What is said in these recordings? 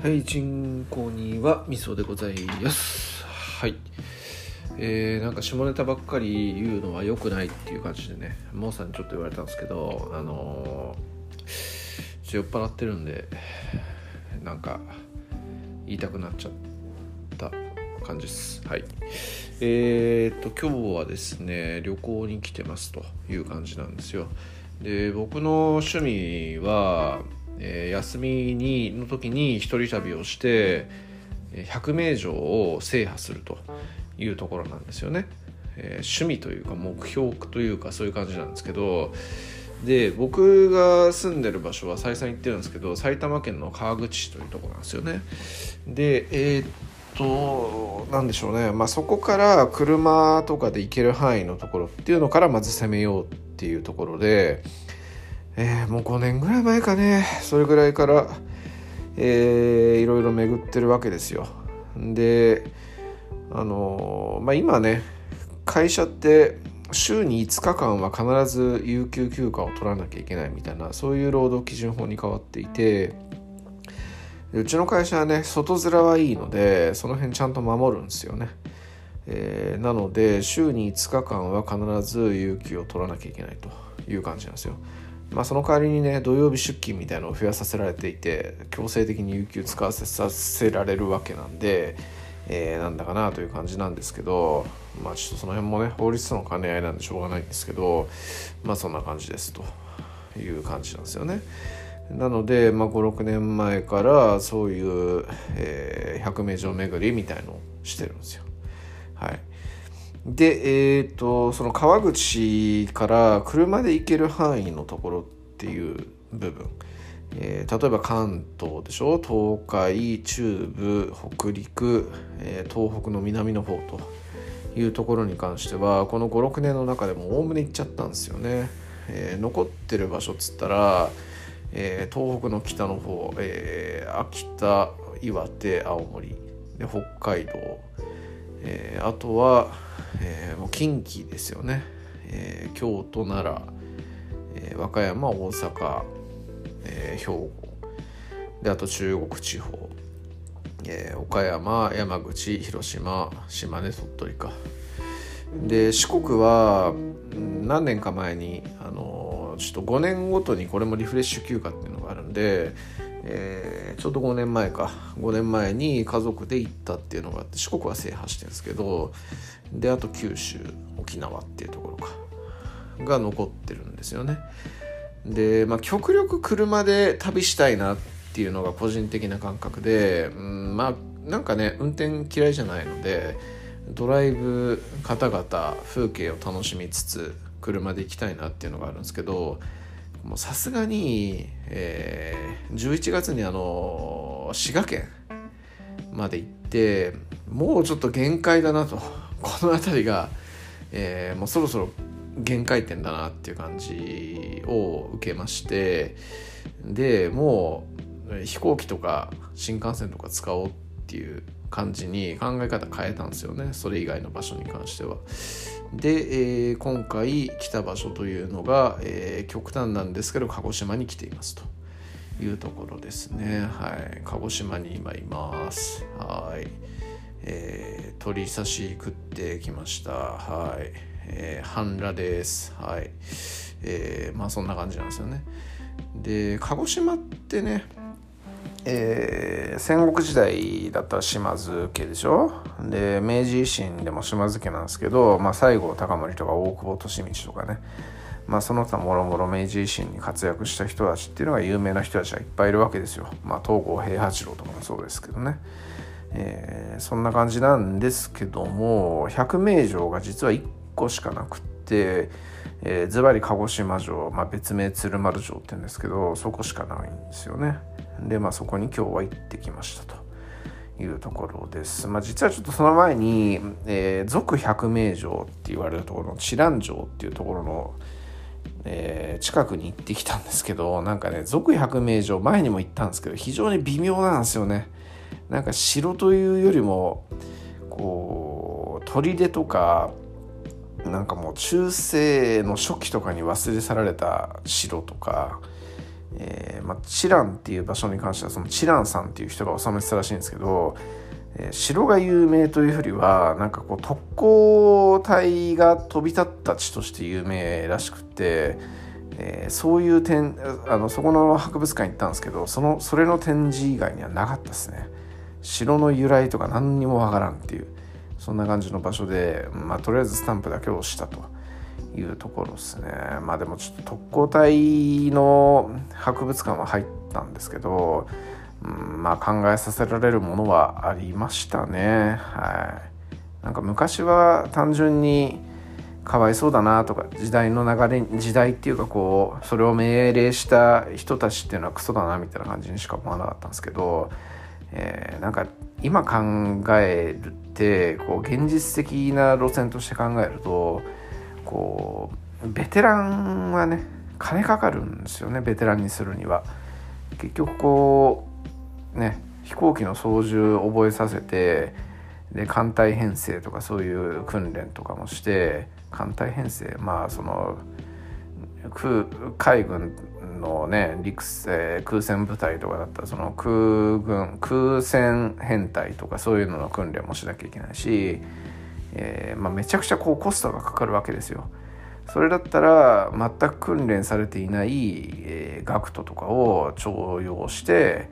はい、人口には味噌でございます。はい。えー、なんか下ネタばっかり言うのは良くないっていう感じでね、モーさんにちょっと言われたんですけど、あのー、ちょっと酔っ払ってるんで、なんか言いたくなっちゃった感じです。はい。えー、っと、今日はですね、旅行に来てますという感じなんですよ。で、僕の趣味は、えー休みにの時に一人旅をしてえー100名城を制覇するというところなんですよね、えー趣味というか目標というかそういう感じなんですけどで僕が住んでる場所は再三言ってるんですけど埼玉県の川口市というところなんですよね。でえーっとなんでしょうね、まあ、そこから車とかで行ける範囲のところっていうのからまず攻めようっていうところでえーもう5年ぐらい前かね。それぐらいから、えーいろいろ巡ってるわけですよ。であのーまあ今ね会社って週に5日間は必ず有給休暇を取らなきゃいけないみたいなそういう労働基準法に変わっていてうちの会社はね外面はいいのでその辺ちゃんと守るんですよね。えーなので週に5日間は必ず有給を取らなきゃいけないという感じなんですよ。まあ、その代わりにね土曜日出勤みたいなのを増やさせられていて強制的に有給使わせさせられるわけなんで、えーなんだかなという感じなんですけどまあちょっとその辺もね法律との兼ね合いなんでしょうがないんですけどまあそんな感じですという感じなんですよね。なので、まあ、56年前からそういう、えー百名城巡りみたいのをしてるんですよ。はい、で、えー、とその川口から車で行ける範囲のところっていう部分、えー例えば関東でしょ？東海中部北陸、えー東北の南の方というところに関してはこの56年の中でもおおむね行っちゃったんですよね。えー残ってる場所っつったら、え東北の北の方、え秋田岩手青森で北海道。えーあとは、えーもう近畿ですよね、えー京都奈良、え和歌山大阪、え兵庫。であと中国地方、え岡山山口広島島根鳥取か。で四国は何年か前にあのちょっと5年ごとにこれもリフレッシュ休暇っていうのがあるんで、えーちょうど5年前か。5年前に家族で行ったっていうのがあって四国は制覇してるんですけどであと九州沖縄っていうところか。が残ってるんですよね。でまあ極力車で旅したいなっていうのが個人的な感覚で、うん、まあなんかね運転嫌いじゃないのでドライブ方々風景を楽しみつつ車で行きたいなっていうのがあるんですけどもうさすがに、えー11月にあの滋賀県まで行ってもうちょっと限界だなと。この辺りが、えーもうそろそろ限界点だなっていう感じを受けましてでもう飛行機とか新幹線とか使おうっていう感じに考え方変えたんですよねそれ以外の場所に関しては。で、えー今回来た場所というのが、えー極端なんですけど鹿児島に来ていますというところですね。はい。鹿児島に今います。はい。えー鳥刺し食ってきました。はい。えー半裸です。はい。えーまあそんな感じなんですよね。で鹿児島ってねえー戦国時代だったら島津家でしょ？で明治維新でも島津家なんですけど、まあ、西郷隆盛とか大久保利通とかね、まあ、その他もろもろ明治維新に活躍した人たちっていうのが有名な人たちがいっぱいいるわけですよ、まあ、東郷平八郎とかもそうですけどね、えーそんな感じなんですけども百名城が実は1個しかなくってえーズバリ鹿児島城、まあ、別名鶴丸城って言うんですけどそこしかないんですよね。でまあそこに今日は行ってきましたと。いうところです、まあ、実はちょっとその前に、えー百名城って言われるところの知覧城っていうところの、えー近くに行ってきたんですけどなんかね続百名城前にも行ったんですけど非常に微妙なんですよね。なんか城というよりもこう砦とかなんかもう中世の初期とかに忘れ去られた城とかえー、まあ、チランっていう場所に関してはそのチランさんっていう人が治めてたらしいんですけど、えー、城が有名というよりはなんかこう特攻隊が飛び立った地として有名らしくて、えー、そういう点あのそこの博物館行ったんですけどそのそれの展示以外にはなかったですね。城の由来とか何にもわからんっていう。そんな感じの場所で、まあ、とりあえずスタンプだけをしたと。いうところですねまあでもちょっと特攻隊の博物館は入ったんですけど、うん、まあ考えさせられるものはありましたねはいなんか昔は単純にかわいそうだなとか時代の流れ時代っていうかこうそれを命令した人たちっていうのはクソだなみたいな感じにしか思わなかったんですけど、えー、なんか今考えるってこう現実的な路線として考えるとこうベテランはね金かかるんですよねベテランにするには。結局こうね飛行機の操縦覚えさせてで艦隊編成とかそういう訓練とかもして艦隊編成まあその空海軍のね陸空戦部隊とかだったらその空軍空戦編隊とかそういうのの訓練もしなきゃいけないしえー、まあ、めちゃくちゃこうコストがかかるわけですよ。それだったら全く訓練されていない、えー、学徒とかを徴用して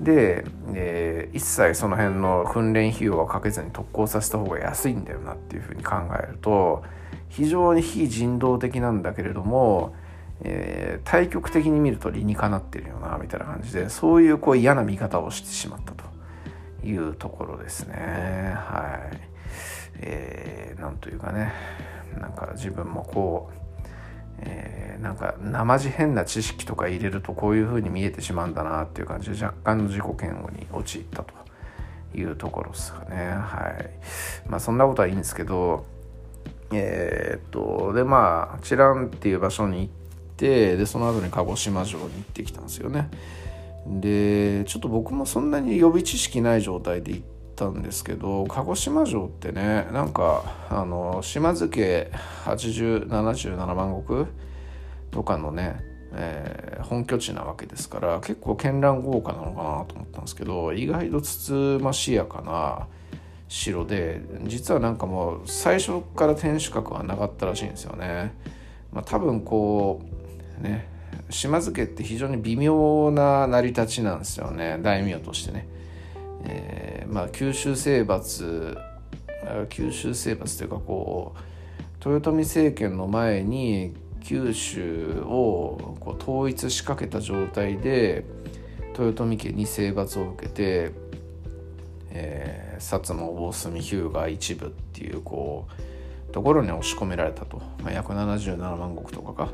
で、えー、一切その辺の訓練費用はかけずに特攻させた方が安いんだよなっていうふうに考えると非常に非人道的なんだけれども、えー、対極的に見ると理にかなってるよなみたいな感じでそういうこう嫌な見方をしてしまったと。いうところですね。はい。えー、なんというかね。なんか自分もこう、えー、なんか生地変な知識とか入れるとこういう風に見えてしまうんだなっていう感じで若干の自己嫌悪に陥ったと。いうところですかね。はい。まあそんなことはいいんですけどえー、っとでまあチランっていう場所に行っててでその後に鹿児島城に行ってきたんですよねでちょっと僕もそんなに予備知識ない状態で行ったんですけど鹿児島城ってねなんかあの島津家8077万石とかのね、えー、本拠地なわけですから結構絢爛豪華なのかなと思ったんですけど意外とつつましやかな城で実はなんかもう最初から天守閣はなかったらしいんですよね。まあ、多分こうね島津家って非常に微妙な成り立ちなんですよね大名としてね。えー、まあ、九州征伐九州征伐というかこう豊臣政権の前に九州をこう統一しかけた状態で豊臣家に征伐を受けて、えー、薩摩大隅日向一部っていうこうところに押し込められたと、まあ、約77万石とかか。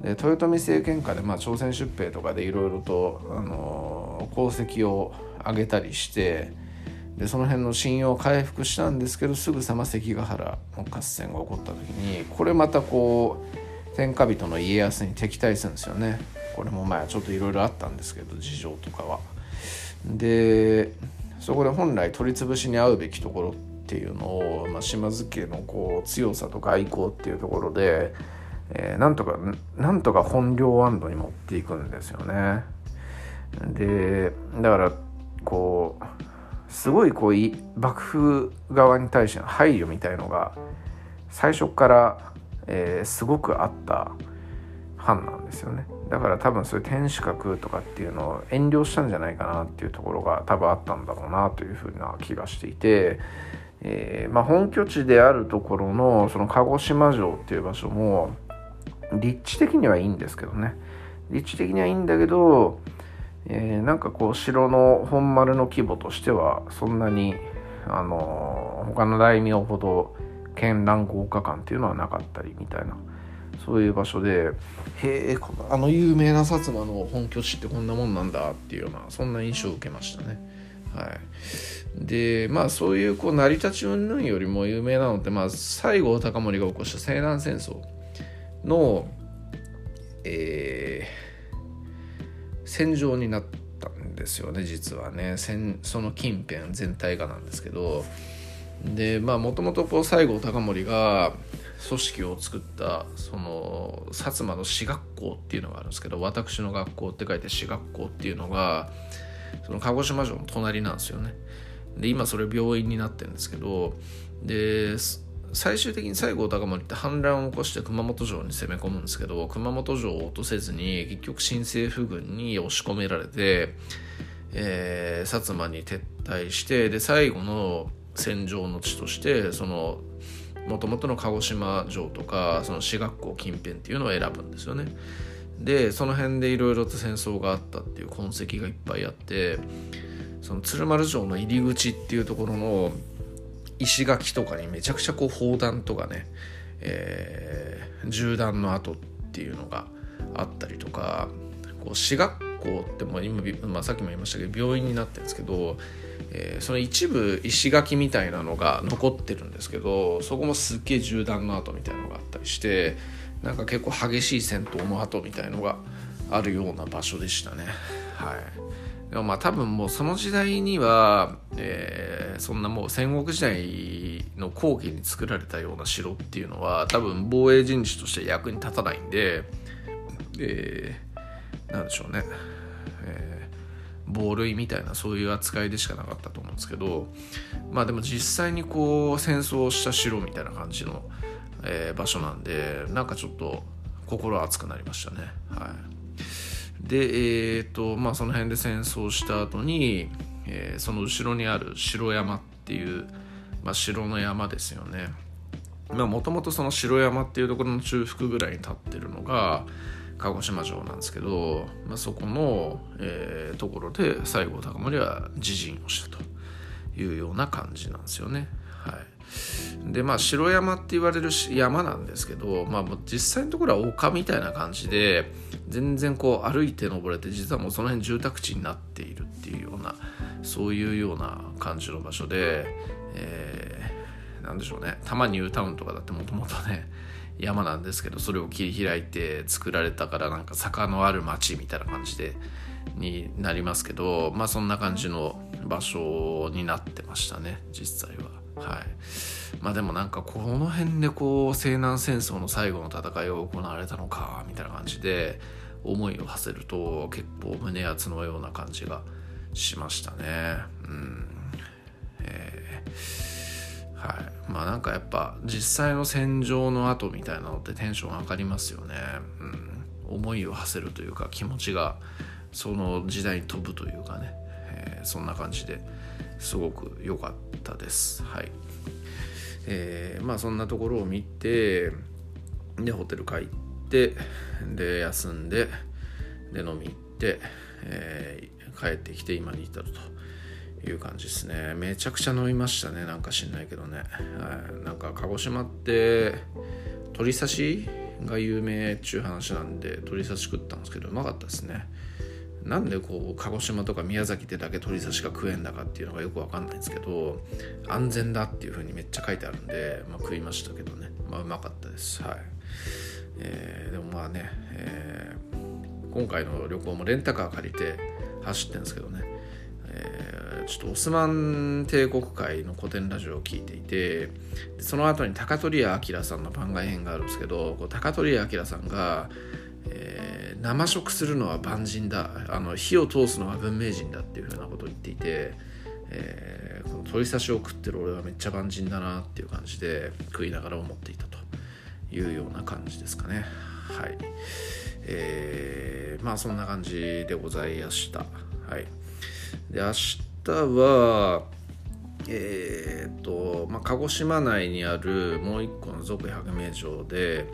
で豊臣政権下で、まあ、朝鮮出兵とかでいろいろと、あの、功績を上げたりしてでその辺の信用を回復したんですけどすぐさま関ヶ原の合戦が起こった時にこれまたこう天下人の家康に敵対するんですよねこれもまあちょっといろいろあったんですけど事情とかは。でそこで本来取り潰しに遭うべきところっていうのを、まあ、島津家のこう強さとか愛好っていうところで、えー、なんとかなんとか本領安堵に持っていくんですよね。でだからこうすごいこう幕府側に対しての配慮みたいのが最初から、えー、すごくあった藩なんですよねだから多分そういう天守閣とかっていうのを遠慮したんじゃないかなっていうところが多分あったんだろうなというふうな気がしていて、えー、まあ、本拠地であるところのその鹿児島城っていう場所も立地的にはいいんですけどね。立地的にはいいんだけどえー、なんかこう城の本丸の規模としてはそんなにあの、他の大名ほど絢爛豪華感っていうのはなかったりみたいな。そういう場所でへえあの有名な薩摩の本拠地ってこんなもんなんだっていうようなそんな印象を受けましたね。はい、でまあそういうこう成り立ち云々よりも有名なのってまあ西郷隆盛が起こした西南戦争のえー戦場になったんですよね実はね。その近辺全体がなんですけど。でまあもともと西郷隆盛が組織を作ったその薩摩の私学校っていうのがあるんですけど私の学校って書いて私学校っていうのがその鹿児島城の隣なんですよね。で今それ病院になってるんですけどで最終的に西郷隆盛って反乱を起こして熊本城に攻め込むんですけど熊本城を落とせずに結局新政府軍に押し込められて、えー、薩摩に撤退してで最後の戦場の地としてそのもともとの鹿児島城とかその私学校近辺っていうのを選ぶんですよね。でその辺でいろいろと戦争があったっていう痕跡がいっぱいあってその鶴丸城の入り口っていうところの石垣とかにめちゃくちゃこう砲弾とかね、えー、銃弾の跡っていうのがあったりとかこう私学校っても今、まあ、さっきも言いましたけど病院になってるんですけど、えー、その一部石垣みたいなのが残ってるんですけどそこもすっげえ銃弾の跡みたいなのがあったりしてなんか結構激しい戦闘の跡みたいのがあるような場所でしたね。はいでもまあ多分もうその時代には、えー、そんなもう戦国時代の後期に作られたような城っていうのは多分防衛陣地として役に立たないんで、えー、なんでしょうね、えー、防塁みたいなそういう扱いでしかなかったと思うんですけどまあでも実際にこう戦争した城みたいな感じの、えー、場所なんでなんかちょっと心熱くなりましたねはい。で、えーとまあ、その辺で戦争した後に、えー、その後ろにある城山っていう、まあ、城の山ですよねもともとその城山っていうところの中腹ぐらいに立ってるのが鹿児島城なんですけど、まあ、そこの、えー、ところで西郷隆盛は自陣をしたというような感じなんですよね。はい、でまあ城山って言われる山なんですけど、まあ、実際のところは丘みたいな感じで全然こう歩いて登れて実はもうその辺住宅地になっているっていうようなそういうような感じの場所で、えー、なんでしょうね多摩ニュータウンとかだってもともとね山なんですけどそれを切り開いて作られたからなんか坂のある町みたいな感じでになりますけどまあそんな感じの場所になってましたね実際は。はい。まあでもなんかこの辺でこう西南戦争の最後の戦いが行われたのかみたいな感じで思いを馳せると結構胸熱のような感じがしましたね。うん。えー、はい。まあなんかやっぱ実際の戦場の後みたいなのってテンション上がりますよね。うん。思いを馳せるというか気持ちがその時代に飛ぶというかね、えー、そんな感じですごく良かったです。はい。えー、まあそんなところを見てでホテル帰ってで休んでで飲み行って、えー、帰ってきて今に至るという感じですね。めちゃくちゃ飲みましたね。なんか知んないけどね、はい、なんか鹿児島って鶏刺しが有名っちゅう話なんで鶏刺し食ったんですけどうまかったですね。なんでこう鹿児島とか宮崎でだけ鶏刺しが食えんだかっていうのがよく分かんないんですけど安全だっていう風にめっちゃ書いてあるんで、まあ、食いましたけどね。まあうまかったです。はい、えー、でもまあね、えー、今回の旅行もレンタカー借りて走ってるんですけどね、えー、ちょっとオスマン帝国会の古典ラジオを聞いていてその後に高取屋明さんの番外編があるんですけど高取屋明さんがえー、生食するのは万人だ。あの火を通すのは文明人だっていうふうなことを言っていて、えー、この鶏刺しを食ってる俺はめっちゃ万人だなっていう感じで食いながら思っていたというような感じですかね。はい。えー、まあそんな感じでございました。はい。で明日はえーとまあ、鹿児島内にあるもう一個の俗百名城で、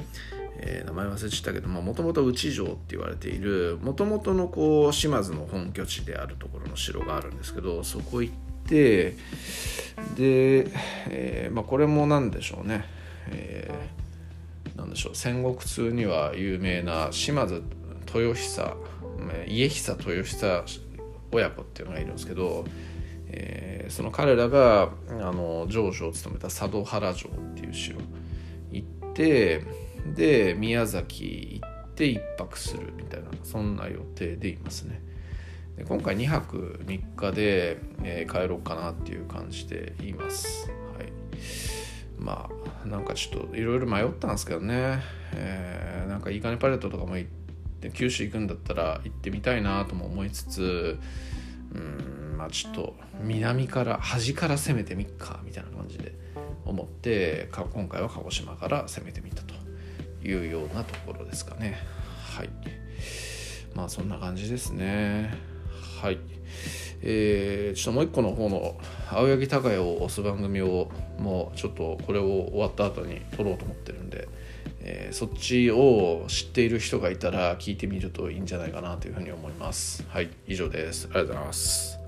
えー、名前忘れちゃったけどもともと内城って言われているもともとのこう島津の本拠地であるところの城があるんですけどそこ行ってで、えーまあ、これも何でしょうね、えー、なんでしょう。戦国通には有名な島津豊久家久豊久親子っていうのがいるんですけど、えー、その彼らがあの城主を務めた佐渡原城っていう城行ってで宮崎行って1泊するみたいなそんな予定でいますね。で今回2泊3日で、えー、帰ろうかなっていう感じでいます。はい。まあなんかちょっといろいろ迷ったんですけどね、えー、なんかいいかねパレットとかも行って九州行くんだったら行ってみたいなとも思いつつうんまあちょっと南から端から攻めてみっかみたいな感じで思って今回は鹿児島から攻めてみたと。いうようなところですかね。はい。まあそんな感じですね。はい。えー、ちょっともう一個の方の青柳高也を推す番組をもうちょっとこれを終わった後に撮ろうと思ってるんで、えー、そっちを知っている人がいたら聞いてみるといいんじゃないかなというふうに思います。はい。以上です。ありがとうございます。